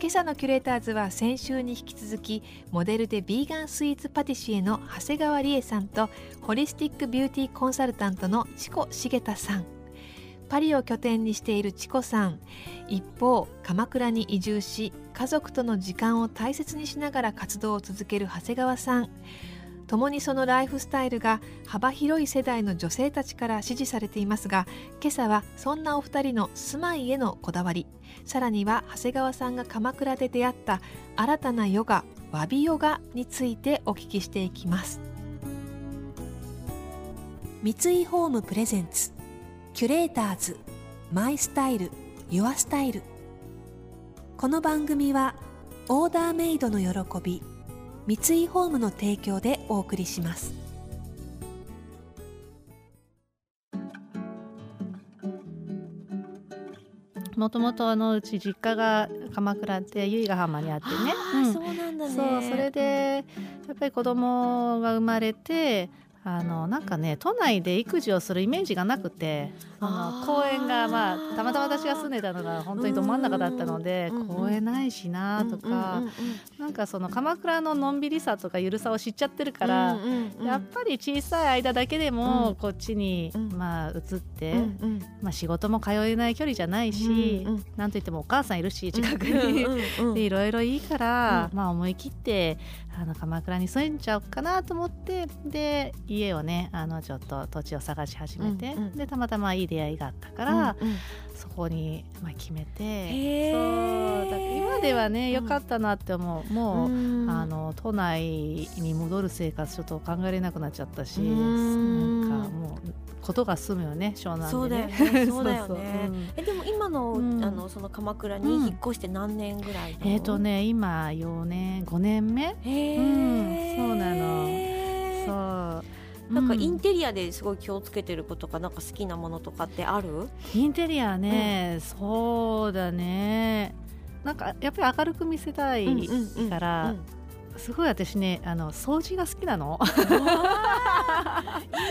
今朝のキュレーターズは先週に引き続きモデルでビーガンスイーツパティシエの長谷川理恵さんとホリスティックビューティーコンサルタントのチコ茂田さん。パリを拠点にしているチコさん一方鎌倉に移住し家族との時間を大切にしながら活動を続ける長谷川さん。共にそのライフスタイルが幅広い世代の女性たちから支持されていますが今朝はそんなお二人の住まいへのこだわり。さらには長谷川さんが鎌倉で出会った新たなヨガワビヨガについてお聞きしていきます。三井ホームプレゼンツキュレーターズマイスタイルユアスタイル。この番組はオーダーメイドの喜び三井ホームの提供でお送りします。もともとあのうち実家が鎌倉で由比ヶ浜にあってね、うん、そうなんだね。そうそれでやっぱり子供が生まれてあのなんかね都内で育児をするイメージがなくてあの公園がまあたまたま私が住んでたのが本当にど真ん中だったので公園ないしなとかなんかその鎌倉ののんびりさとかゆるさを知っちゃってるからやっぱり小さい間だけでもこっちにまあ移ってまあ仕事も通えない距離じゃないしなんといってもお母さんいるし近くに。でいろいろいいからまあ思い切ってあの鎌倉に住んじゃおうかなと思ってで家をねあのちょっと土地を探し始めて、うんうん、でたまたまいい出会いがあったから、うんうん、そこに、まあ、決めてそうだ今ではね良かったなって思う。もう、うん、あの都内に戻る生活ちょっと考えれなくなっちゃったし、うん、なんかもうことが済むよね湘南でね。そうだよね。えでも今の、うん、あのその鎌倉に引っ越して何年ぐらい、えっ、ー、とね今4年5年目？へうん、そうなの。そう。なんかインテリアですごい気をつけてることかなんか好きなものとかってある？インテリアね、うん、そうだね。なんかやっぱり明るく見せたいから、すごい私ねあの掃除が好きなの。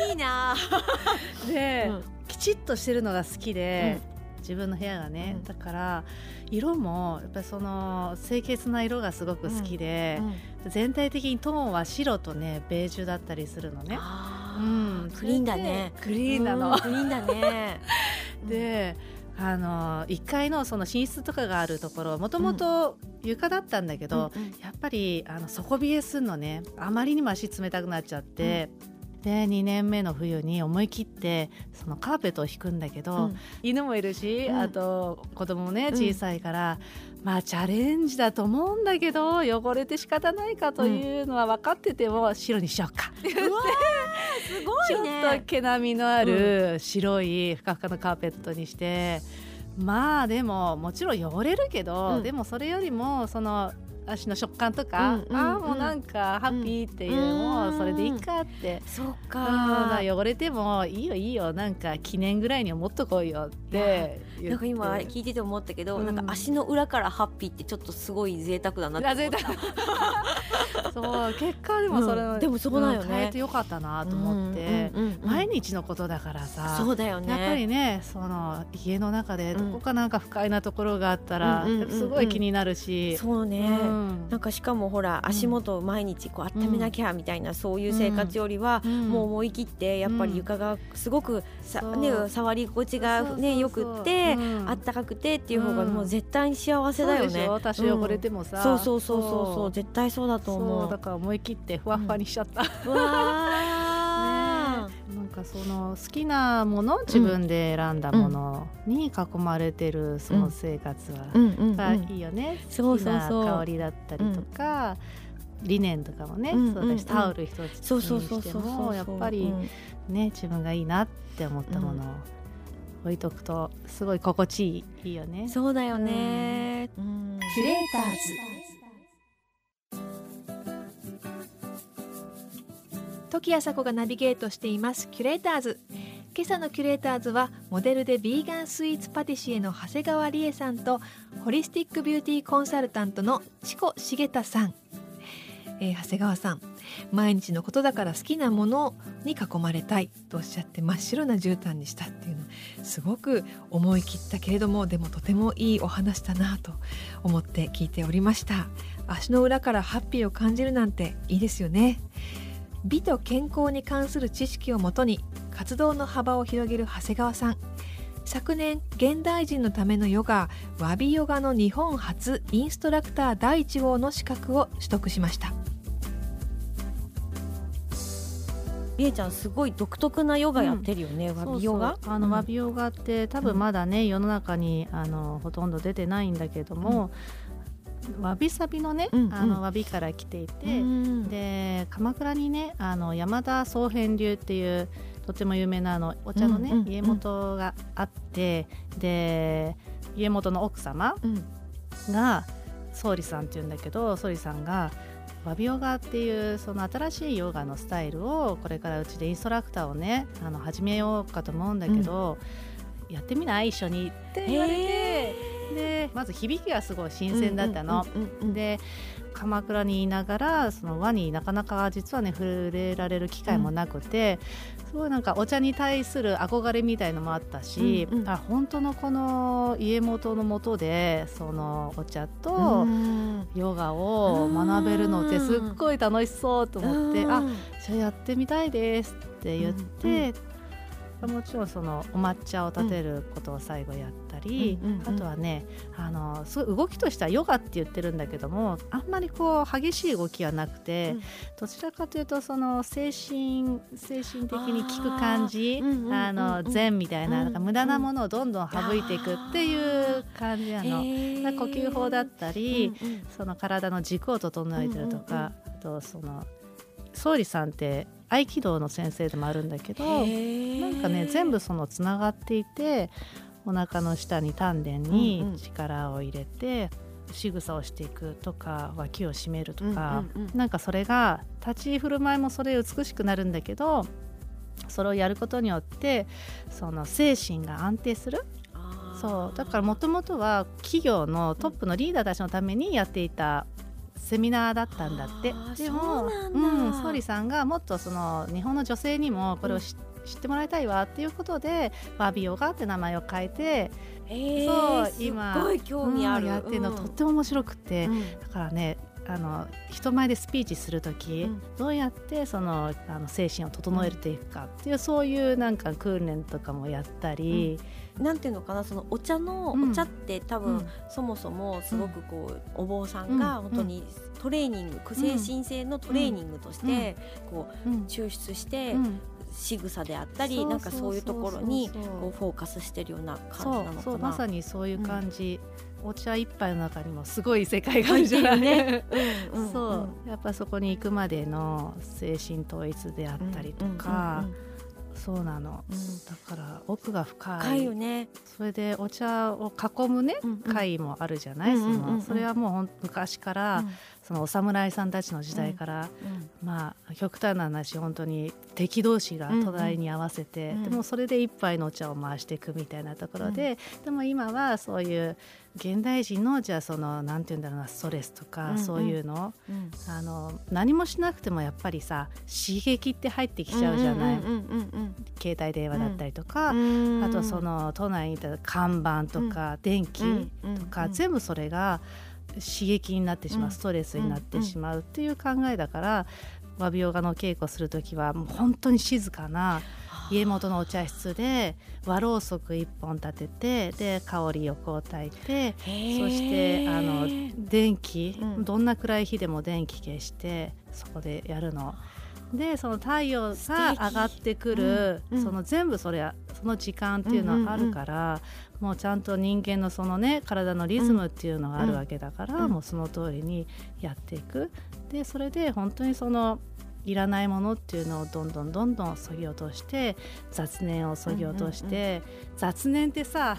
いいな で、うん、きちっとしてるのが好きで、うん、自分の部屋がね、うん、だから色もやっぱりその清潔な色がすごく好きで、全体的にトーンは白とねベージュだったりするのね。うん、クリーンだね。クリーンなの。クリーンだね。で。あの1階のその寝室とかがあるところもともと床だったんだけど、うん、やっぱりあの底冷えするのねあまりにも足冷たくなっちゃって、うん、で2年目の冬に思い切ってそのカーペットを引くんだけど、うん、犬もいるし、あと子供もね小さいから、まあチャレンジだと思うんだけど汚れて仕方ないかというのは分かってても白にしようか。って言って。すごいね。ちょっと毛並みのある白いふかふかのカーペットにして、うん、まあでももちろん汚れるけど、うん、でもそれよりもその足の食感とか、うんうん、ああもうなんかハッピーっていう、もうそれでいいかって、そっか、汚れてもいいよいいよ。なんか記念ぐらいに思っとこうよってなんか今聞いてて思ったけど、うん、なんか足の裏からハッピーってちょっとすごい贅沢だなって思った そう結果でもそれ、うん、でもそうだよね、変えてよかったなと思って、毎日のことだからさそうだよね。やっぱりねその家の中でどこかなんか不快なところがあったら、すごい気になるし、そうね、なんかしかもほら足元を毎日こう温めなきゃみたいな、そういう生活よりは、もう思い切ってやっぱり床がすごくさ、ね、触り心地がねよくってあったかくてっていう方がもう絶対に幸せだよね。多少汚れてもさ、そうそうそうそう。そう。絶対そうだと思う。だから思い切ってふわふわにしちゃった。う わなんかその好きなもの自分で選んだものに囲まれてるその生活は、いいよね、好きな香りだったりとか、理念とかもね、そうだしタオル一つにしてもやっぱりね自分がいいなって思ったものを置いとくとすごい心地いいいいよね。そうだよね、うん、キュレーターズ時あさこがナビゲートしています。キュレーターズ。今朝のキュレーターズはモデルでビーガンスイーツパティシエの長谷川理恵さんとホリスティックビューティーコンサルタントのチコ重田さん、えー、長谷川さん毎日のことだから好きなものに囲まれたいとおっしゃって真っ白な絨毯にしたっていうのすごく思い切ったけれどもでもとてもいいお話だなと思って聞いておりました。足の裏からハッピーを感じるなんていいですよね。美と健康に関する知識をもとに活動の幅を広げる長谷川さん。昨年現代人のためのヨガワビヨガの日本初インストラクター第1号の資格を取得しました。りえちゃんすごい独特なヨガやってるよね、うん、ワビヨガ？あの、ワビヨガって多分まだね、世の中にあのほとんど出てないんだけども、わびさびのね、うんうん、あのわびから来ていて、うん、で鎌倉にねあの山田宗辺流っていうとても有名なあのお茶のね、うんうん、家元があってで家元の奥様が総理さんっていうんだけど総理さんがワビヨガっていうその新しいヨガのスタイルをこれからうちでインストラクターをねあの始めようかと思うんだけど、うん、やってみない？一緒にって言われてでまず響きがすごい新鮮だったの。で鎌倉にいながらその和になかなか実はね触れられる機会もなくて、すごいなんかお茶に対する憧れみたいのもあったし、うんうん、あ本当のこの家元のもとでそのお茶とヨガを学べるのってすっごい楽しそうと思ってあじゃあやってみたいですって言って、もちろんそのお抹茶を立てることを最後やったり、うんうんうん、あとはねあのすごい動きとしてはヨガって言ってるんだけどもあんまりこう激しい動きはなくて、うん、どちらかというとその精神精神的に効く感じあの禅みたいななんか無駄なものをどんどん省いていくっていう感じなの。呼吸法だったり、うんうん、その体の軸を整えてるとか、うんうんうん、あとその総理さんって合気道の先生でもあるんだけどなんかね全部そのつながっていてお腹の下に丹田に力を入れて、うんうん、仕草をしていくとか脇を締めるとか、うんうんうん、なんかそれが立ち居振る舞いもそれ美しくなるんだけどそれをやることによってその精神が安定する。そう。だからもともとは企業のトップのリーダーたちのためにやっていたセミナーだったんだって。でもうん総理さんがもっとその日本の女性にもこれを知ってもらいたいわっていうことでバービーヨガって名前を変えて、えー、そう今すごい興味ある、うん、やってるの、とっても面白くて、うん、だからねあの人前でスピーチする時、うん、どうやってそのあの精神を整えていくかっていう、そういうなんか訓練とかもやったり。うん、なんていうのかなそのお茶の、お茶って多分、そもそもすごくこう、お坊さんが本当にトレーニング、精神性のトレーニングとして、こう抽出して、仕草であったりなんかそういうところにこうフォーカスしてるような感じなのかな。まさにそういう感じ、お茶一杯の中にもすごい世界があるじゃない、ね。うんうん、そう。やっぱそこに行くまでの精神統一であったりとか、そうなの、うん、だから奥が深い。深いよね。それでお茶を囲むね、うんうん、会もあるじゃない、そのそれはもう昔から、そのお侍さんたちの時代から、まあ極端な話本当に敵同士が土台に合わせて、でもそれで一杯のお茶を回していくみたいなところで、でも今はそういう現代人のじゃあそのなんて言うんだろうなストレスとか、そういうの,、あの何もしなくてもやっぱりさ刺激って入ってきちゃうじゃない、携帯電話だったりとか、あとその都内にいた看板とか、電気とか、全部それが刺激になってしまう、ストレスになってしまうっていう考えだから、和美ヨガの稽古する時はもう本当に静かな家元のお茶室で和ろうそく1本立ててで香りをこう焚いてそしてあの電気、うん、どんな暗い日でも電気消してそこでやるの。でその太陽が上がってくる、うん。うん、その全部それその時間っていうのはあるから、うん。うん、もうちゃんと人間のそのね体のリズムっていうのがあるわけだから、もうその通りにやっていく。でそれで本当にそのいらないものっていうのをどんどんどんどんそぎ落として雑念をそぎ落として、うんうん、雑念ってさ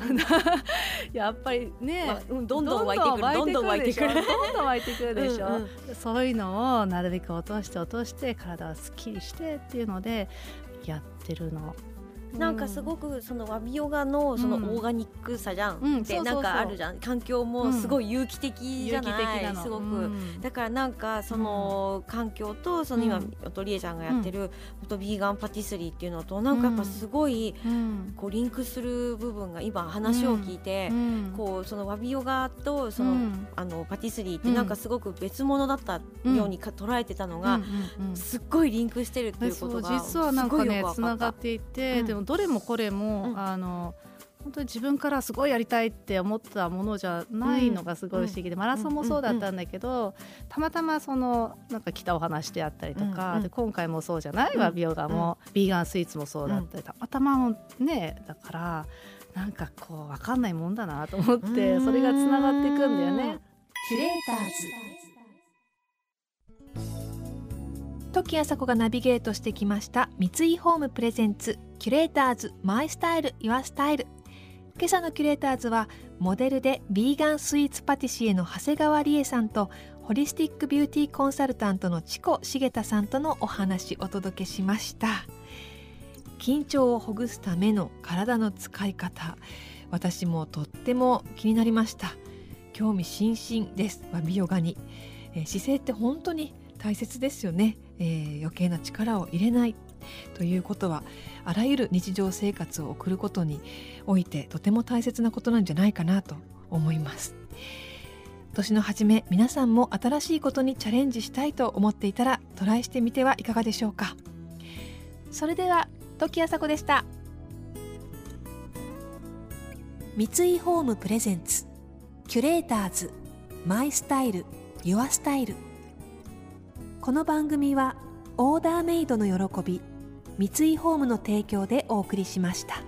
やっぱりね、まあ、どんどん湧いてくる。どんどん湧いてくるどんどん湧いてくるでしょ？うん、そういうのをなるべく落として落として体をすっきりしてっていうのでやってるのなんかすごくそのワビヨガのそのオーガニックさじゃん。ってなんかあるじゃん。環境もすごい有機的じゃない？すごく。だからなんかその環境とその今おとりえちゃんがやってるフォトビーガンパティスリーっていうのとなんかやっぱすごいこうリンクする部分が今話を聞いてこうそのワビヨガとそのあのパティスリーってなんかすごく別物だったようにか捉えてたのがすっごいリンクしてるっていうことが実はなんかねつながっていてでもどれもこれも、うん、あの本当に自分からすごいやりたいって思ったものじゃないのがすごい不思議で、マラソンもそうだったんだけど、たまたまそのなんか来たお話であったりとか、で今回もそうじゃないわビオガも、ビーガンスイーツもそうだったり、たまたまねだからなんかこう分かんないもんだなと思ってそれがつながっていくんだよね。キュレーターズ時あさこがナビゲートしてきました三井ホームプレゼンツキュレーターズマイスタイルユアスタイル。今朝のキュレーターズはモデルでビーガンスイーツパティシエの長谷川理恵さんとホリスティックビューティーコンサルタントのチコ茂田さんとのお話お届けしました。緊張をほぐすための体の使い方私もとっても気になりました。興味津々です。美ヨガに、え、姿勢って本当に大切ですよね。えー、余計な力を入れないということはあらゆる日常生活を送ることにおいてとても大切なことなんじゃないかなと思います。年の初め皆さんも新しいことにチャレンジしたいと思っていたらトライしてみてはいかがでしょうか。それでは時あさこでした。三井ホームプレゼンツ。キュレーターズ。マイスタイル。ユアスタイル。この番組はオーダーメイドの喜び三井ホームの提供でお送りしました。